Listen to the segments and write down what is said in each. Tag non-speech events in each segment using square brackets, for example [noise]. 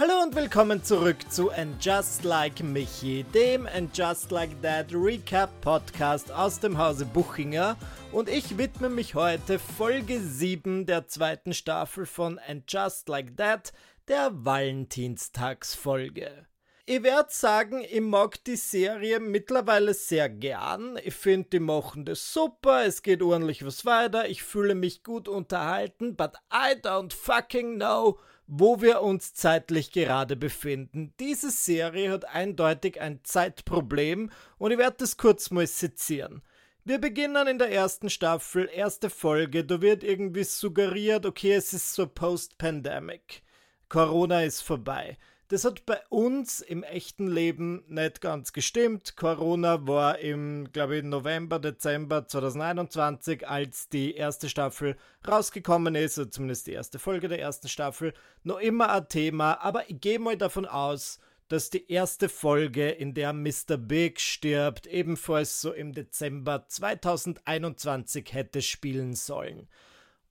Hallo und willkommen zurück zu And Just Like Michi, dem And Just Like That Recap Podcast aus dem Hause Buchinger. Und ich widme mich heute Folge 7 der zweiten Staffel von And Just Like That, der Valentinstagsfolge. Ich werde sagen, ich mag die Serie mittlerweile sehr gern. Ich finde, die machen das super, es geht ordentlich was weiter, ich fühle mich gut unterhalten, but I don't fucking know, wo wir uns zeitlich gerade befinden. Diese Serie hat eindeutig ein Zeitproblem und ich werde das kurz mal sezieren. Wir beginnen in der ersten Staffel, erste Folge, da wird irgendwie suggeriert, okay, es ist so Post-Pandemic. Corona ist vorbei. Das hat bei uns im echten Leben nicht ganz gestimmt. Corona war im, glaube ich, November, Dezember 2021, als die erste Staffel rausgekommen ist, oder zumindest die erste Folge der ersten Staffel, noch immer ein Thema. Aber ich gehe mal davon aus, dass die erste Folge, in der Mr. Big stirbt, ebenfalls so im Dezember 2021 hätte spielen sollen.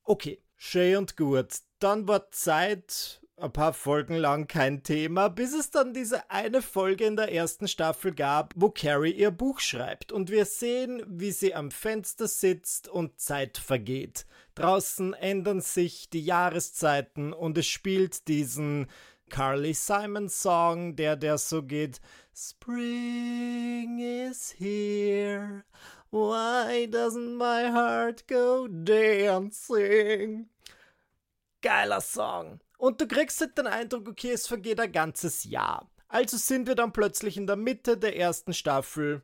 Okay, schön und gut. Dann war Zeit, ein paar Folgen lang kein Thema, bis es dann diese eine Folge in der ersten Staffel gab, wo Carrie ihr Buch schreibt und wir sehen, wie sie am Fenster sitzt und Zeit vergeht. Draußen ändern sich die Jahreszeiten und es spielt diesen Carly Simon Song, der der so geht Spring is here. Why doesn't my heart go dancing? Geiler Song. Und du kriegst halt den Eindruck, okay, es vergeht ein ganzes Jahr. Also sind wir dann plötzlich in der Mitte der ersten Staffel,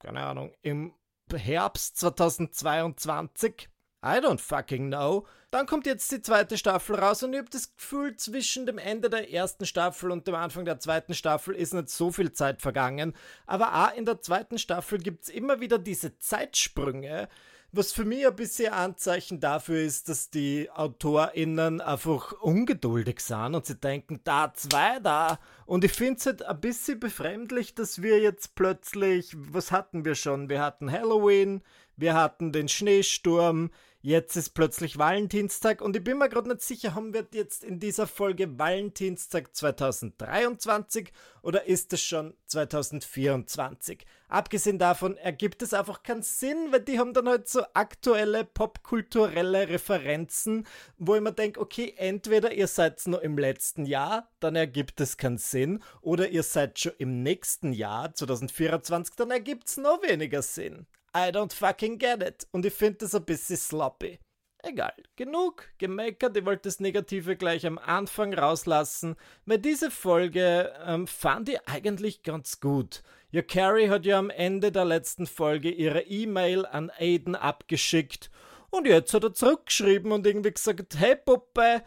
keine Ahnung, im Herbst 2022. I don't fucking know. Dann kommt jetzt die zweite Staffel raus und ich habe das Gefühl, zwischen dem Ende der ersten Staffel und dem Anfang der zweiten Staffel ist nicht so viel Zeit vergangen. Aber auch in der zweiten Staffel gibt es immer wieder diese Zeitsprünge, was für mich ein bisschen Anzeichen dafür ist, dass die AutorInnen einfach ungeduldig sind und sie denken, da zwei da. Und ich finde es halt ein bisschen befremdlich, dass wir jetzt plötzlich, was hatten wir schon? Wir hatten Halloween, wir hatten den Schneesturm, Jetzt ist plötzlich Valentinstag und ich bin mir gerade nicht sicher, haben wir jetzt in dieser Folge Valentinstag 2023 oder ist es schon 2024? Abgesehen davon ergibt es einfach keinen Sinn, weil die haben dann halt so aktuelle popkulturelle Referenzen, wo ich mir denke, okay, entweder ihr seid noch im letzten Jahr, dann ergibt es keinen Sinn, oder ihr seid schon im nächsten Jahr, 2024, dann ergibt es noch weniger Sinn. I don't fucking get it. Und ich finde das ein bisschen sloppy. Egal, genug gemeckert. Ich wollte das Negative gleich am Anfang rauslassen, weil diese Folge ähm, fand ich eigentlich ganz gut. Ja, Carrie hat ja am Ende der letzten Folge ihre E-Mail an Aiden abgeschickt und jetzt hat er zurückgeschrieben und irgendwie gesagt: Hey Puppe,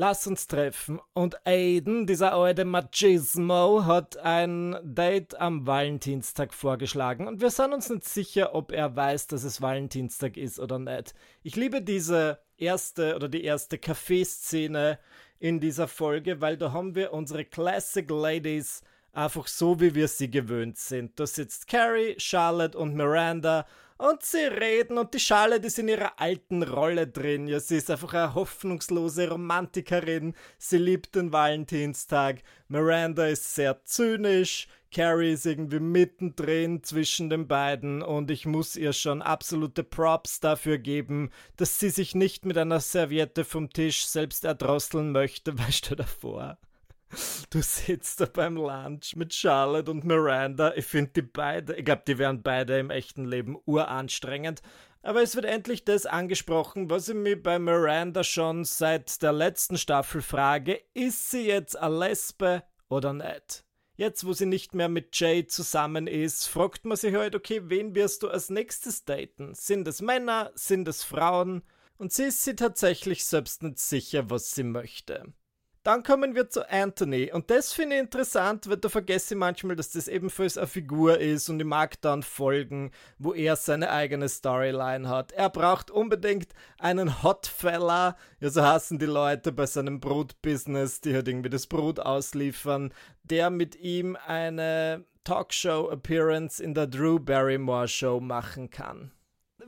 Lass uns treffen. Und Aiden, dieser alte Machismo, hat ein Date am Valentinstag vorgeschlagen. Und wir sind uns nicht sicher, ob er weiß, dass es Valentinstag ist oder nicht. Ich liebe diese erste oder die erste Kaffeeszene in dieser Folge, weil da haben wir unsere Classic Ladies einfach so, wie wir sie gewöhnt sind. Da sitzt Carrie, Charlotte und Miranda und sie reden und die Charlotte ist in ihrer alten Rolle drin. Ja, sie ist einfach eine hoffnungslose Romantikerin. Sie liebt den Valentinstag. Miranda ist sehr zynisch. Carrie ist irgendwie mittendrin zwischen den beiden und ich muss ihr schon absolute Props dafür geben, dass sie sich nicht mit einer Serviette vom Tisch selbst erdrosseln möchte, [laughs] weißt du davor. [laughs] Du sitzt da beim Lunch mit Charlotte und Miranda. Ich finde die beide, ich glaube, die wären beide im echten Leben uranstrengend. Aber es wird endlich das angesprochen, was ich mir bei Miranda schon seit der letzten Staffel frage. Ist sie jetzt eine Lesbe oder nicht? Jetzt, wo sie nicht mehr mit Jay zusammen ist, fragt man sich halt, okay, wen wirst du als nächstes daten? Sind es Männer? Sind es Frauen? Und sie ist sie tatsächlich selbst nicht sicher, was sie möchte. Dann kommen wir zu Anthony. Und das finde ich interessant, weil da vergesse ich manchmal, dass das ebenfalls eine Figur ist und ich mag dann Folgen, wo er seine eigene Storyline hat. Er braucht unbedingt einen Hotfella, ja so hassen die Leute bei seinem Brutbusiness, die halt irgendwie das Brut ausliefern, der mit ihm eine Talkshow-Appearance in der Drew Barrymore Show machen kann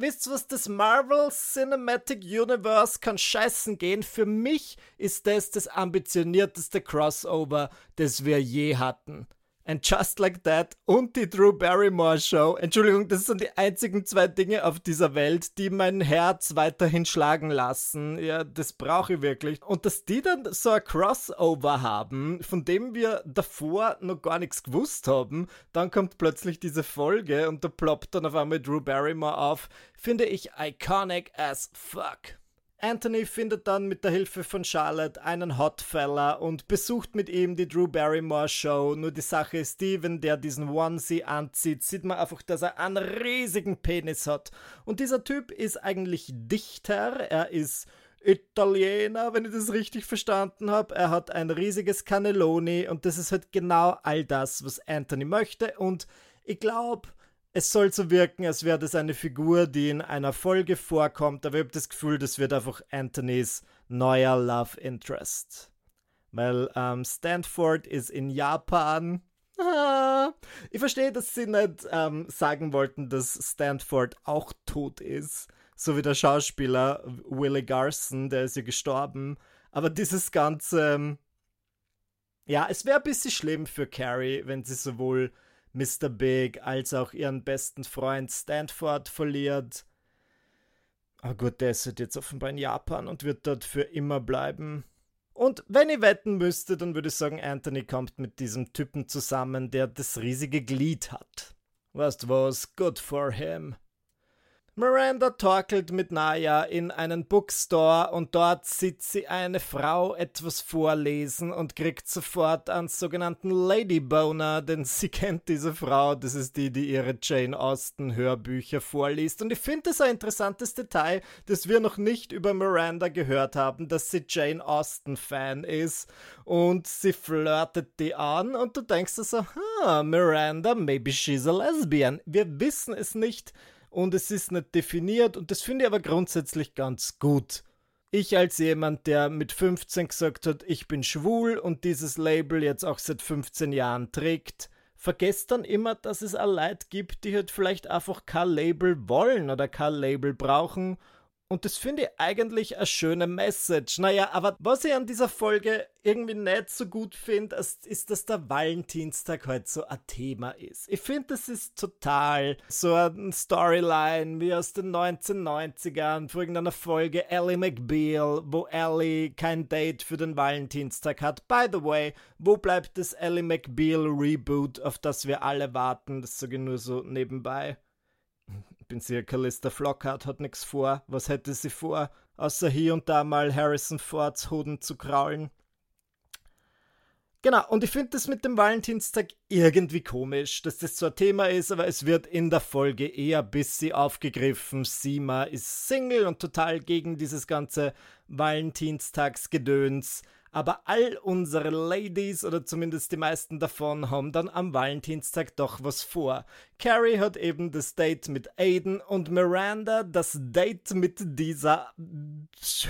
wisst ihr was, das Marvel Cinematic Universe kann scheißen gehen. Für mich ist das das ambitionierteste Crossover, das wir je hatten. And Just Like That und die Drew Barrymore Show. Entschuldigung, das sind die einzigen zwei Dinge auf dieser Welt, die mein Herz weiterhin schlagen lassen. Ja, das brauche ich wirklich. Und dass die dann so ein Crossover haben, von dem wir davor noch gar nichts gewusst haben, dann kommt plötzlich diese Folge und da ploppt dann auf einmal Drew Barrymore auf, finde ich iconic as fuck. Anthony findet dann mit der Hilfe von Charlotte einen Hotfella und besucht mit ihm die Drew Barrymore Show. Nur die Sache ist, Steven, der diesen Onesie anzieht, sieht man einfach, dass er einen riesigen Penis hat. Und dieser Typ ist eigentlich Dichter, er ist Italiener, wenn ich das richtig verstanden habe. Er hat ein riesiges Cannelloni und das ist halt genau all das, was Anthony möchte. Und ich glaube, es soll so wirken, als wäre das eine Figur, die in einer Folge vorkommt, aber ich habe das Gefühl, das wird einfach Anthonys neuer Love Interest. Weil ähm, Stanford ist in Japan. [laughs] Ich verstehe, dass sie nicht ähm, sagen wollten, dass Stanford auch tot ist. So wie der Schauspieler Willie Garson, der ist ja gestorben. Aber dieses ganze. Ähm, ja, es wäre ein bisschen schlimm für Carrie, wenn sie sowohl Mr. Big als auch ihren besten Freund Stanford verliert. Aber gut, der ist halt jetzt offenbar in Japan und wird dort für immer bleiben. Und wenn ich wetten müsste, dann würde ich sagen, Anthony kommt mit diesem Typen zusammen, der das riesige Glied hat. Weißt was? Good for him. Miranda torkelt mit Naya in einen Bookstore und dort sieht sie eine Frau etwas vorlesen und kriegt sofort einen sogenannten Ladyboner, [laughs] denn sie kennt diese Frau, das ist die, die ihre Jane Austen Hörbücher vorliest. Und ich finde das ein interessantes Detail, das wir noch nicht über Miranda gehört haben, dass sie Jane Austen Fan ist und sie flirtet die an und du denkst so, huh, Miranda, maybe she's a lesbian. Wir wissen es nicht und es ist nicht definiert und das finde ich aber grundsätzlich ganz gut. Ich als jemand, der mit 15 gesagt hat, ich bin schwul und dieses Label jetzt auch seit 15 Jahren trägt, vergesst dann immer, dass es auch Leute gibt, die halt vielleicht einfach kein Label wollen oder kein Label brauchen und das finde ich eigentlich eine schöne Message. Naja, aber was ich an dieser Folge irgendwie nicht so gut finde, ist, dass der Valentinstag heute halt so ein Thema ist. Ich finde, das ist total so eine Storyline wie aus den 1990ern, vor irgendeiner Folge Ellie McBeal, wo Ellie kein Date für den Valentinstag hat. By the way, wo bleibt das Ellie McBeal Reboot, auf das wir alle warten? Das sage ich nur so nebenbei bin sicher, Callista Flockhart hat nichts vor. Was hätte sie vor, außer hier und da mal Harrison Fords Hoden zu kraulen? Genau, und ich finde das mit dem Valentinstag irgendwie komisch, dass das so ein Thema ist, aber es wird in der Folge eher bisschen aufgegriffen. Sima ist Single und total gegen dieses ganze Valentinstagsgedöns aber all unsere Ladies oder zumindest die meisten davon haben dann am Valentinstag doch was vor. Carrie hat eben das Date mit Aiden und Miranda das Date mit dieser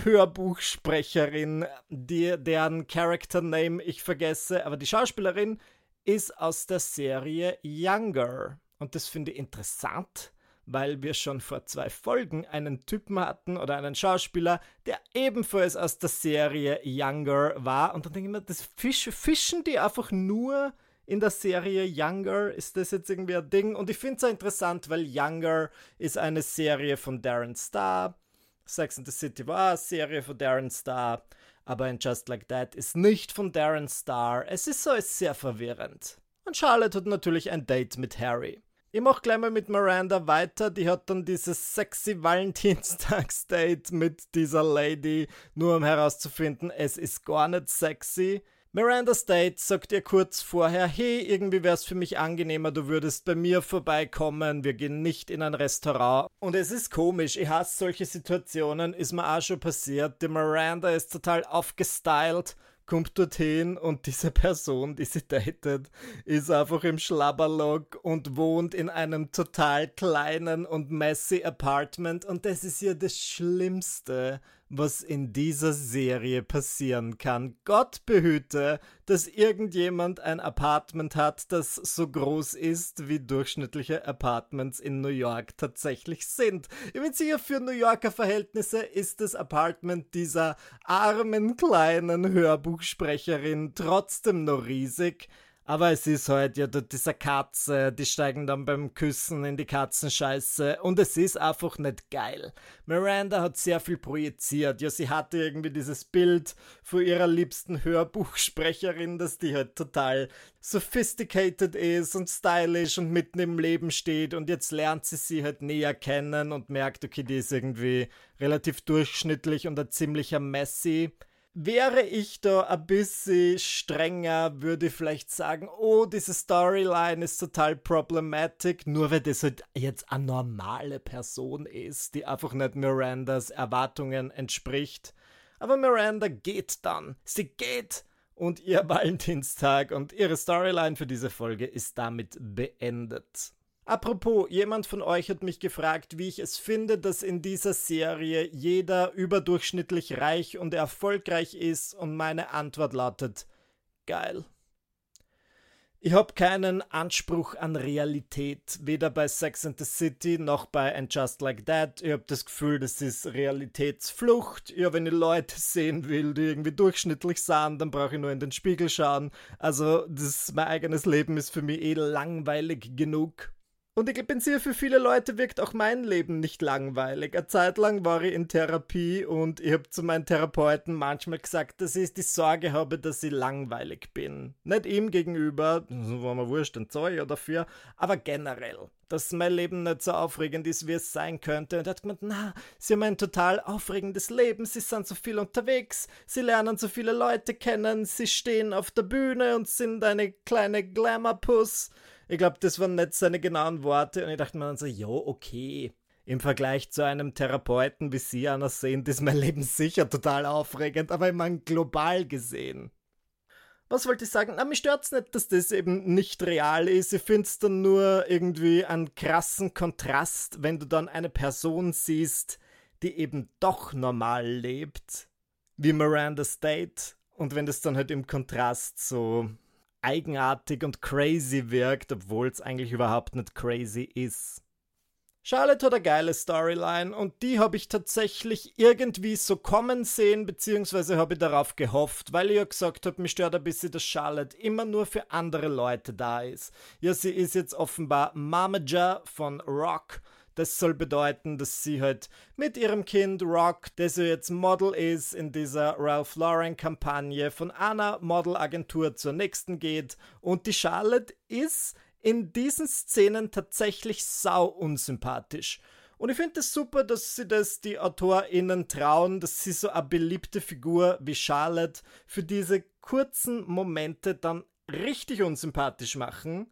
Hörbuchsprecherin, die, deren Character Name ich vergesse, aber die Schauspielerin ist aus der Serie Younger. Und das finde ich interessant weil wir schon vor zwei Folgen einen Typen hatten oder einen Schauspieler, der ebenfalls aus der Serie Younger war. Und dann denke ich mir, das Fisch, fischen die einfach nur in der Serie Younger? Ist das jetzt irgendwie ein Ding? Und ich finde es interessant, weil Younger ist eine Serie von Darren Star. Sex and the City war eine Serie von Darren Star. Aber in Just Like That ist nicht von Darren Star. Es ist so ist sehr verwirrend. Und Charlotte hat natürlich ein Date mit Harry. Ich mach gleich mal mit Miranda weiter. Die hat dann dieses sexy Valentinstagsdate [laughs] mit dieser Lady, nur um herauszufinden, es ist gar nicht sexy. Miranda State sagt ihr kurz vorher, hey, irgendwie wäre es für mich angenehmer, du würdest bei mir vorbeikommen, wir gehen nicht in ein Restaurant. Und es ist komisch, ich hasse solche Situationen, ist mir auch schon passiert. Die Miranda ist total aufgestylt kommt dorthin und diese Person, die sie datet, ist einfach im Schlabberlock und wohnt in einem total kleinen und messy Apartment und das ist ja das Schlimmste, was in dieser Serie passieren kann. Gott behüte, dass irgendjemand ein Apartment hat, das so groß ist, wie durchschnittliche Apartments in New York tatsächlich sind. Ich bin sicher, für New Yorker Verhältnisse ist das Apartment dieser armen kleinen Hörbuchsprecherin trotzdem noch riesig. Aber es ist halt ja dieser Katze, die steigen dann beim Küssen in die Katzenscheiße und es ist einfach nicht geil. Miranda hat sehr viel projiziert. Ja, sie hatte irgendwie dieses Bild von ihrer liebsten Hörbuchsprecherin, dass die halt total sophisticated ist und stylisch und mitten im Leben steht und jetzt lernt sie sie halt näher kennen und merkt, okay, die ist irgendwie relativ durchschnittlich und ein ziemlicher Messi. Wäre ich da ein bisschen strenger, würde ich vielleicht sagen, oh, diese Storyline ist total problematisch, nur weil das halt jetzt eine normale Person ist, die einfach nicht Mirandas Erwartungen entspricht. Aber Miranda geht dann. Sie geht und ihr [laughs] Valentinstag und ihre Storyline für diese Folge ist damit beendet. Apropos, jemand von euch hat mich gefragt, wie ich es finde, dass in dieser Serie jeder überdurchschnittlich reich und erfolgreich ist und meine Antwort lautet geil. Ich habe keinen Anspruch an Realität, weder bei Sex and the City noch bei And Just Like That. Ich habe das Gefühl, das ist Realitätsflucht. Ja, wenn ich Leute sehen will, die irgendwie durchschnittlich sind, dann brauche ich nur in den Spiegel schauen. Also, das, mein eigenes Leben ist für mich eh langweilig genug. Und ich bin sicher, für viele Leute wirkt auch mein Leben nicht langweilig. Eine Zeit lang war ich in Therapie und ich habe zu meinen Therapeuten manchmal gesagt, dass ich die Sorge habe, dass ich langweilig bin. Nicht ihm gegenüber, so war mir wurscht, ein Zeug dafür, aber generell. Dass mein Leben nicht so aufregend ist, wie es sein könnte. Und er hat gemeint, na, sie haben ein total aufregendes Leben, sie sind so viel unterwegs, sie lernen so viele Leute kennen, sie stehen auf der Bühne und sind eine kleine Glamour-Puss. Ich glaube, das waren nicht seine genauen Worte und ich dachte mir dann so, jo, okay. Im Vergleich zu einem Therapeuten wie Sie einer sehen, ist mein Leben sicher total aufregend, aber ich meine global gesehen. Was wollte ich sagen? Na, mich stört's nicht, dass das eben nicht real ist. Ich find's dann nur irgendwie einen krassen Kontrast, wenn du dann eine Person siehst, die eben doch normal lebt, wie Miranda State, und wenn das dann halt im Kontrast so eigenartig und crazy wirkt, obwohl es eigentlich überhaupt nicht crazy ist. Charlotte hat eine geile Storyline und die habe ich tatsächlich irgendwie so kommen sehen, beziehungsweise habe ich darauf gehofft, weil ich ja gesagt habe, mich stört ein bisschen, dass Charlotte immer nur für andere Leute da ist. Ja, sie ist jetzt offenbar Mamager von Rock das soll bedeuten, dass sie halt mit ihrem Kind Rock, der so jetzt Model ist, in dieser Ralph Lauren Kampagne von einer Modelagentur zur nächsten geht. Und die Charlotte ist in diesen Szenen tatsächlich sau unsympathisch. Und ich finde es das super, dass sie das die AutorInnen trauen, dass sie so eine beliebte Figur wie Charlotte für diese kurzen Momente dann richtig unsympathisch machen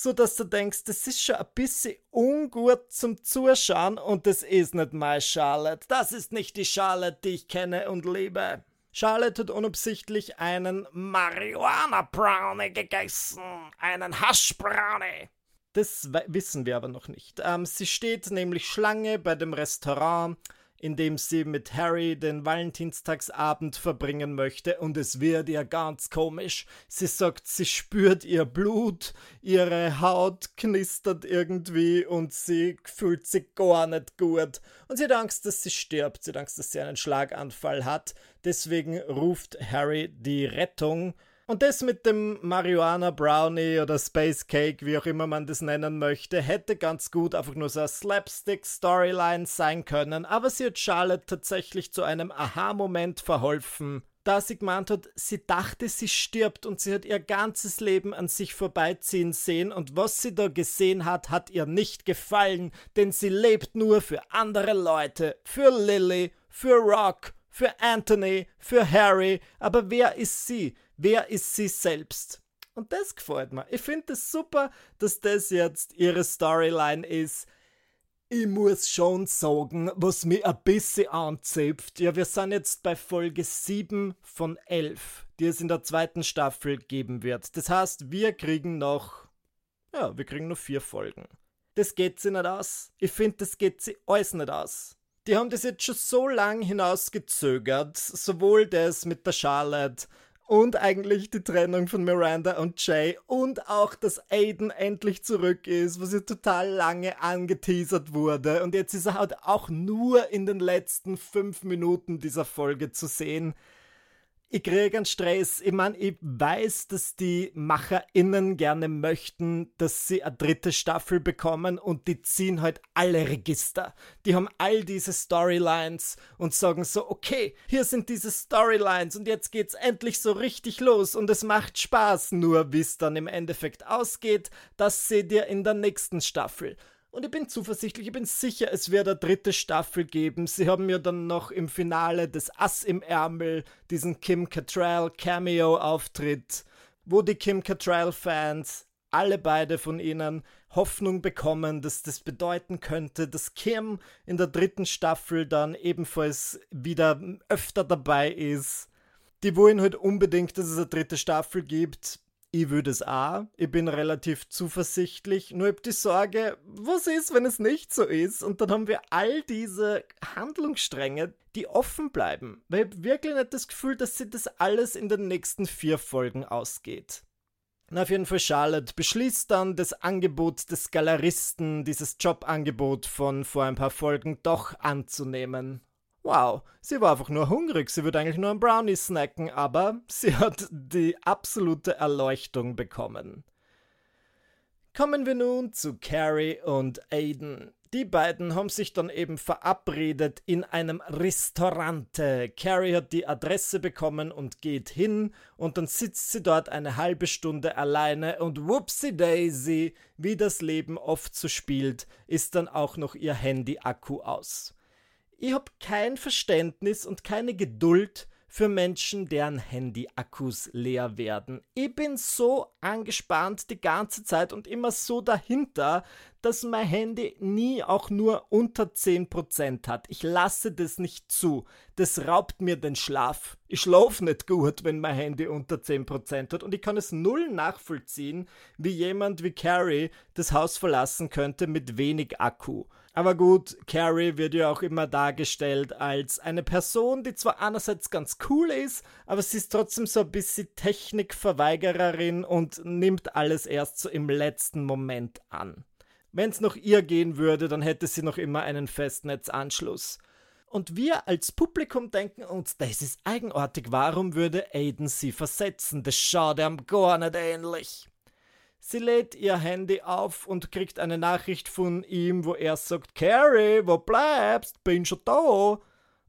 so dass du denkst, das ist schon ein bisschen ungut zum Zuschauen und das ist nicht meine Charlotte. Das ist nicht die Charlotte, die ich kenne und liebe. Charlotte hat unabsichtlich einen Marihuana-Brownie gegessen. Einen Hasch-Brownie. Das wissen wir aber noch nicht. Ähm, sie steht nämlich Schlange bei dem Restaurant in dem sie mit Harry den Valentinstagsabend verbringen möchte und es wird ihr ganz komisch. Sie sagt, sie spürt ihr Blut, ihre Haut knistert irgendwie und sie fühlt sich gar nicht gut. Und sie hat Angst, dass sie stirbt, sie hat Angst, dass sie einen Schlaganfall hat. Deswegen ruft Harry die Rettung und das mit dem Marihuana Brownie oder Space Cake, wie auch immer man das nennen möchte, hätte ganz gut einfach nur so eine Slapstick-Storyline sein können, aber sie hat Charlotte tatsächlich zu einem Aha-Moment verholfen, da sie gemeint hat, sie dachte, sie stirbt und sie hat ihr ganzes Leben an sich vorbeiziehen sehen. Und was sie da gesehen hat, hat ihr nicht gefallen, denn sie lebt nur für andere Leute, für Lily, für Rock, für Anthony, für Harry, aber wer ist sie? Wer ist sie selbst? Und das gefällt mir. Ich finde es das super, dass das jetzt ihre Storyline ist. Ich muss schon sagen, was mich ein bisschen anzipft. Ja, wir sind jetzt bei Folge 7 von 11, die es in der zweiten Staffel geben wird. Das heißt, wir kriegen noch. Ja, wir kriegen noch vier Folgen. Das geht sie nicht aus. Ich finde, das geht sie alles nicht aus. Die haben das jetzt schon so lang hinausgezögert, sowohl das mit der Charlotte und eigentlich die Trennung von Miranda und Jay und auch, dass Aiden endlich zurück ist, was ja total lange angeteasert wurde. Und jetzt ist er halt auch nur in den letzten fünf Minuten dieser Folge zu sehen ich kriege einen Stress. Ich meine, ich weiß, dass die MacherInnen gerne möchten, dass sie eine dritte Staffel bekommen und die ziehen halt alle Register. Die haben all diese Storylines und sagen so, okay, hier sind diese Storylines und jetzt geht's endlich so richtig los und es macht Spaß. Nur wie es dann im Endeffekt ausgeht, das seht ihr in der nächsten Staffel. Und ich bin zuversichtlich, ich bin sicher, es wird eine dritte Staffel geben. Sie haben mir dann noch im Finale des Ass im Ärmel diesen Kim Cattrall Cameo-Auftritt, wo die Kim Cattrall-Fans, alle beide von ihnen, Hoffnung bekommen, dass das bedeuten könnte, dass Kim in der dritten Staffel dann ebenfalls wieder öfter dabei ist. Die wollen halt unbedingt, dass es eine dritte Staffel gibt ich würde es auch. Ich bin relativ zuversichtlich. Nur habe die Sorge, was ist, wenn es nicht so ist? Und dann haben wir all diese Handlungsstränge, die offen bleiben. Weil ich habe wirklich nicht das Gefühl, dass sich das alles in den nächsten vier Folgen ausgeht. Na, auf jeden Fall, Charlotte beschließt dann, das Angebot des Galeristen, dieses Jobangebot von vor ein paar Folgen doch anzunehmen. Wow, sie war einfach nur hungrig, sie würde eigentlich nur einen Brownie snacken, aber sie hat die absolute Erleuchtung bekommen. Kommen wir nun zu Carrie und Aiden. Die beiden haben sich dann eben verabredet in einem Restaurante. Carrie hat die Adresse bekommen und geht hin und dann sitzt sie dort eine halbe Stunde alleine und whoopsie daisy, wie das Leben oft so spielt, ist dann auch noch ihr Handy-Akku aus. Ich habe kein Verständnis und keine Geduld für Menschen, deren Handy-Akkus leer werden. Ich bin so angespannt die ganze Zeit und immer so dahinter, dass mein Handy nie auch nur unter 10% hat. Ich lasse das nicht zu. Das raubt mir den Schlaf. Ich schlafe nicht gut, wenn mein Handy unter 10% hat und ich kann es null nachvollziehen, wie jemand wie Carrie das Haus verlassen könnte mit wenig Akku. Aber gut, Carrie wird ja auch immer dargestellt als eine Person, die zwar einerseits ganz cool ist, aber sie ist trotzdem so ein bisschen Technikverweigererin und nimmt alles erst so im letzten Moment an. Wenn es noch ihr gehen würde, dann hätte sie noch immer einen Festnetzanschluss. Und wir als Publikum denken uns, das ist eigenartig, warum würde Aiden sie versetzen? Das schaut ihm gar nicht ähnlich. Sie lädt ihr Handy auf und kriegt eine Nachricht von ihm, wo er sagt, Carrie, wo bleibst? Bin schon da.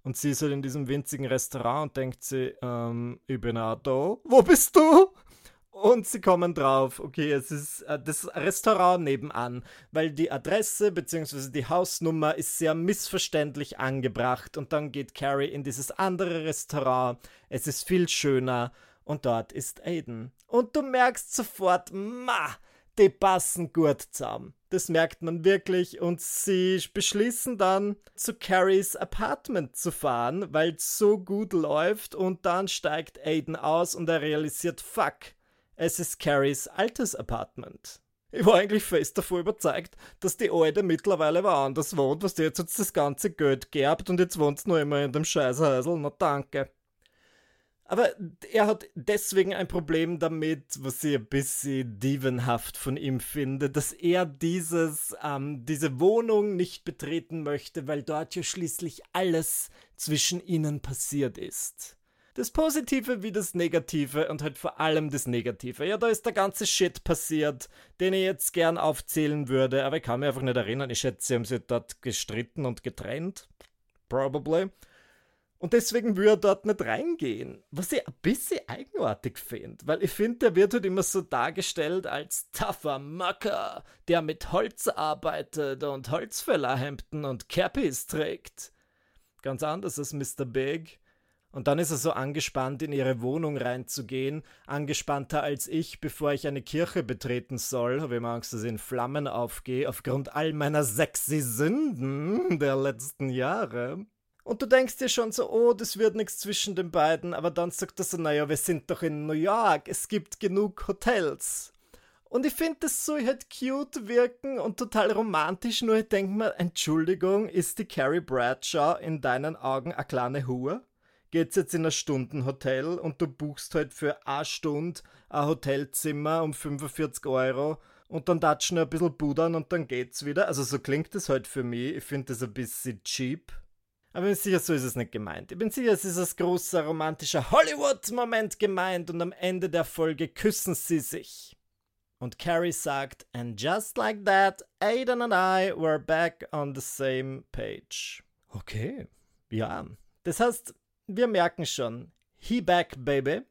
Und sie ist halt in diesem winzigen Restaurant und denkt sie, ähm, ich bin auch da. Wo bist du? Und sie kommen drauf, okay, es ist äh, das Restaurant nebenan, weil die Adresse bzw. die Hausnummer ist sehr missverständlich angebracht. Und dann geht Carrie in dieses andere Restaurant. Es ist viel schöner und dort ist Aiden. Und du merkst sofort, ma, die passen gut zusammen. Das merkt man wirklich und sie beschließen dann zu Carries Apartment zu fahren, weil es so gut läuft und dann steigt Aiden aus und er realisiert, fuck, es ist Carries altes Apartment. Ich war eigentlich fest davon überzeugt, dass die Alte mittlerweile woanders wohnt, was die jetzt, jetzt das ganze Geld geerbt und jetzt wohnt nur immer in dem Scheißhäusl. Na danke. Aber er hat deswegen ein Problem damit, was ich ein bisschen dievenhaft von ihm finde, dass er dieses, ähm, diese Wohnung nicht betreten möchte, weil dort ja schließlich alles zwischen ihnen passiert ist. Das Positive wie das Negative und halt vor allem das Negative. Ja, da ist der ganze Shit passiert, den ich jetzt gern aufzählen würde, aber ich kann mich einfach nicht erinnern. Ich schätze, sie haben sich dort gestritten und getrennt. Probably. Und deswegen würde er dort nicht reingehen. Was ich ein bisschen eigenartig finde, weil ich finde, der wird halt immer so dargestellt als tougher Macker, der mit Holz arbeitet und Holzfällerhemden und Cappies trägt. Ganz anders als Mr. Big. Und dann ist er so angespannt, in ihre Wohnung reinzugehen, angespannter als ich, bevor ich eine Kirche betreten soll. Habe immer Angst, dass ich in Flammen aufgehe, aufgrund all meiner sexy Sünden der letzten Jahre. Und du denkst dir schon so, oh, das wird nichts zwischen den beiden, aber dann sagt er so, naja, wir sind doch in New York, es gibt genug Hotels. Und ich finde, das soll halt cute wirken und total romantisch, nur ich denke mir, Entschuldigung, ist die Carrie Bradshaw in deinen Augen eine kleine Hure? Geht's jetzt in ein Stundenhotel und du buchst halt für eine Stunde ein Hotelzimmer um 45 Euro und dann datschen ein bisschen budern und dann geht's wieder. Also so klingt das halt für mich. Ich finde das ein bisschen cheap. Aber ich bin sicher, so ist es nicht gemeint. Ich bin sicher, es ist als großer romantischer Hollywood-Moment gemeint und am Ende der Folge küssen sie sich. Und Carrie sagt, and just like that, Aiden and I were back on the same page. Okay, ja. Das heißt, wir merken schon, he back, baby.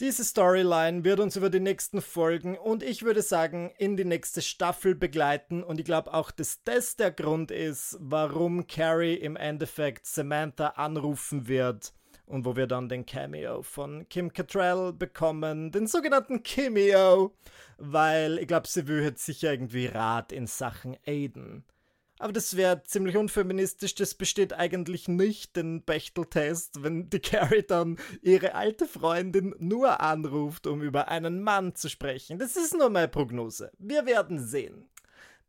Diese Storyline wird uns über die nächsten Folgen und ich würde sagen in die nächste Staffel begleiten und ich glaube auch, dass das der Grund ist, warum Carrie im Endeffekt Samantha anrufen wird und wo wir dann den Cameo von Kim Cattrall bekommen, den sogenannten Cameo, weil ich glaube, sie will jetzt sicher irgendwie Rat in Sachen Aiden. Aber das wäre ziemlich unfeministisch, das besteht eigentlich nicht, den Bechteltest, wenn die Carrie dann ihre alte Freundin nur anruft, um über einen Mann zu sprechen. Das ist nur meine Prognose. Wir werden sehen.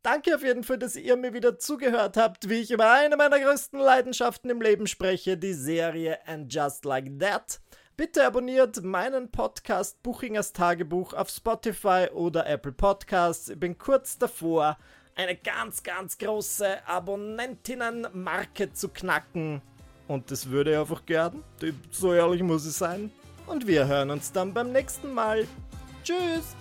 Danke auf jeden Fall, dass ihr mir wieder zugehört habt, wie ich über eine meiner größten Leidenschaften im Leben spreche, die Serie And Just Like That. Bitte abonniert meinen Podcast Buchingers Tagebuch auf Spotify oder Apple Podcasts. Ich bin kurz davor, eine ganz, ganz große Abonnentinnenmarke zu knacken. Und das würde ich einfach gern. So ehrlich muss es sein. Und wir hören uns dann beim nächsten Mal. Tschüss!